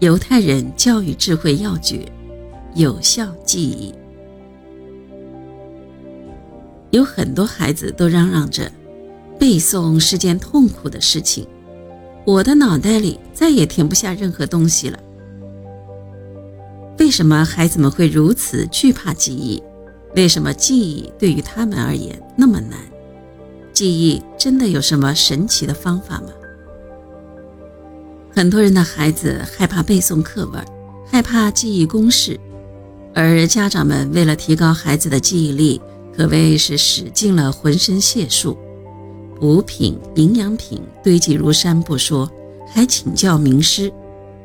犹太人教育智慧要诀：有效记忆。有很多孩子都嚷嚷着，背诵是件痛苦的事情，我的脑袋里再也填不下任何东西了。为什么孩子们会如此惧怕记忆？为什么记忆对于他们而言那么难？记忆真的有什么神奇的方法吗？很多人的孩子害怕背诵课文，害怕记忆公式，而家长们为了提高孩子的记忆力，可谓是使尽了浑身解数，补品、营养品堆积如山不说，还请教名师，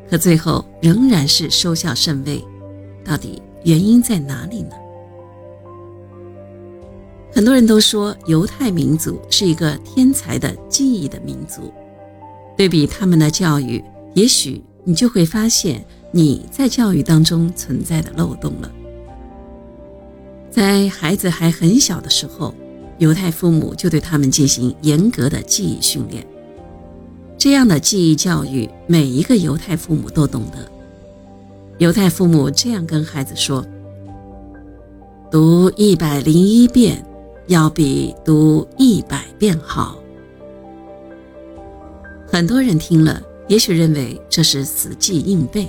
可最后仍然是收效甚微。到底原因在哪里呢？很多人都说犹太民族是一个天才的记忆的民族，对比他们的教育，也许你就会发现你在教育当中存在的漏洞了。在孩子还很小的时候，犹太父母就对他们进行严格的记忆训练。这样的记忆教育，每一个犹太父母都懂得。犹太父母这样跟孩子说：“读一百零一遍。”要比读一百遍好。很多人听了，也许认为这是死记硬背。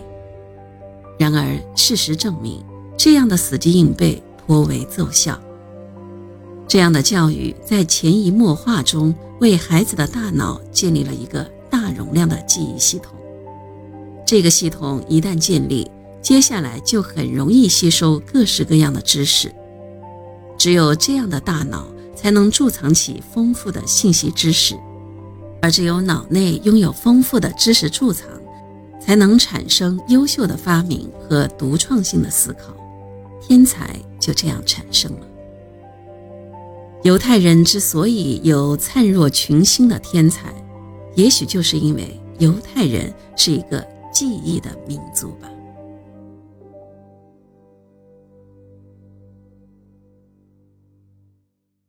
然而，事实证明，这样的死记硬背颇为奏效。这样的教育在潜移默化中，为孩子的大脑建立了一个大容量的记忆系统。这个系统一旦建立，接下来就很容易吸收各式各样的知识。只有这样的大脑才能贮藏起丰富的信息知识，而只有脑内拥有丰富的知识贮藏，才能产生优秀的发明和独创性的思考，天才就这样产生了。犹太人之所以有灿若群星的天才，也许就是因为犹太人是一个记忆的民族吧。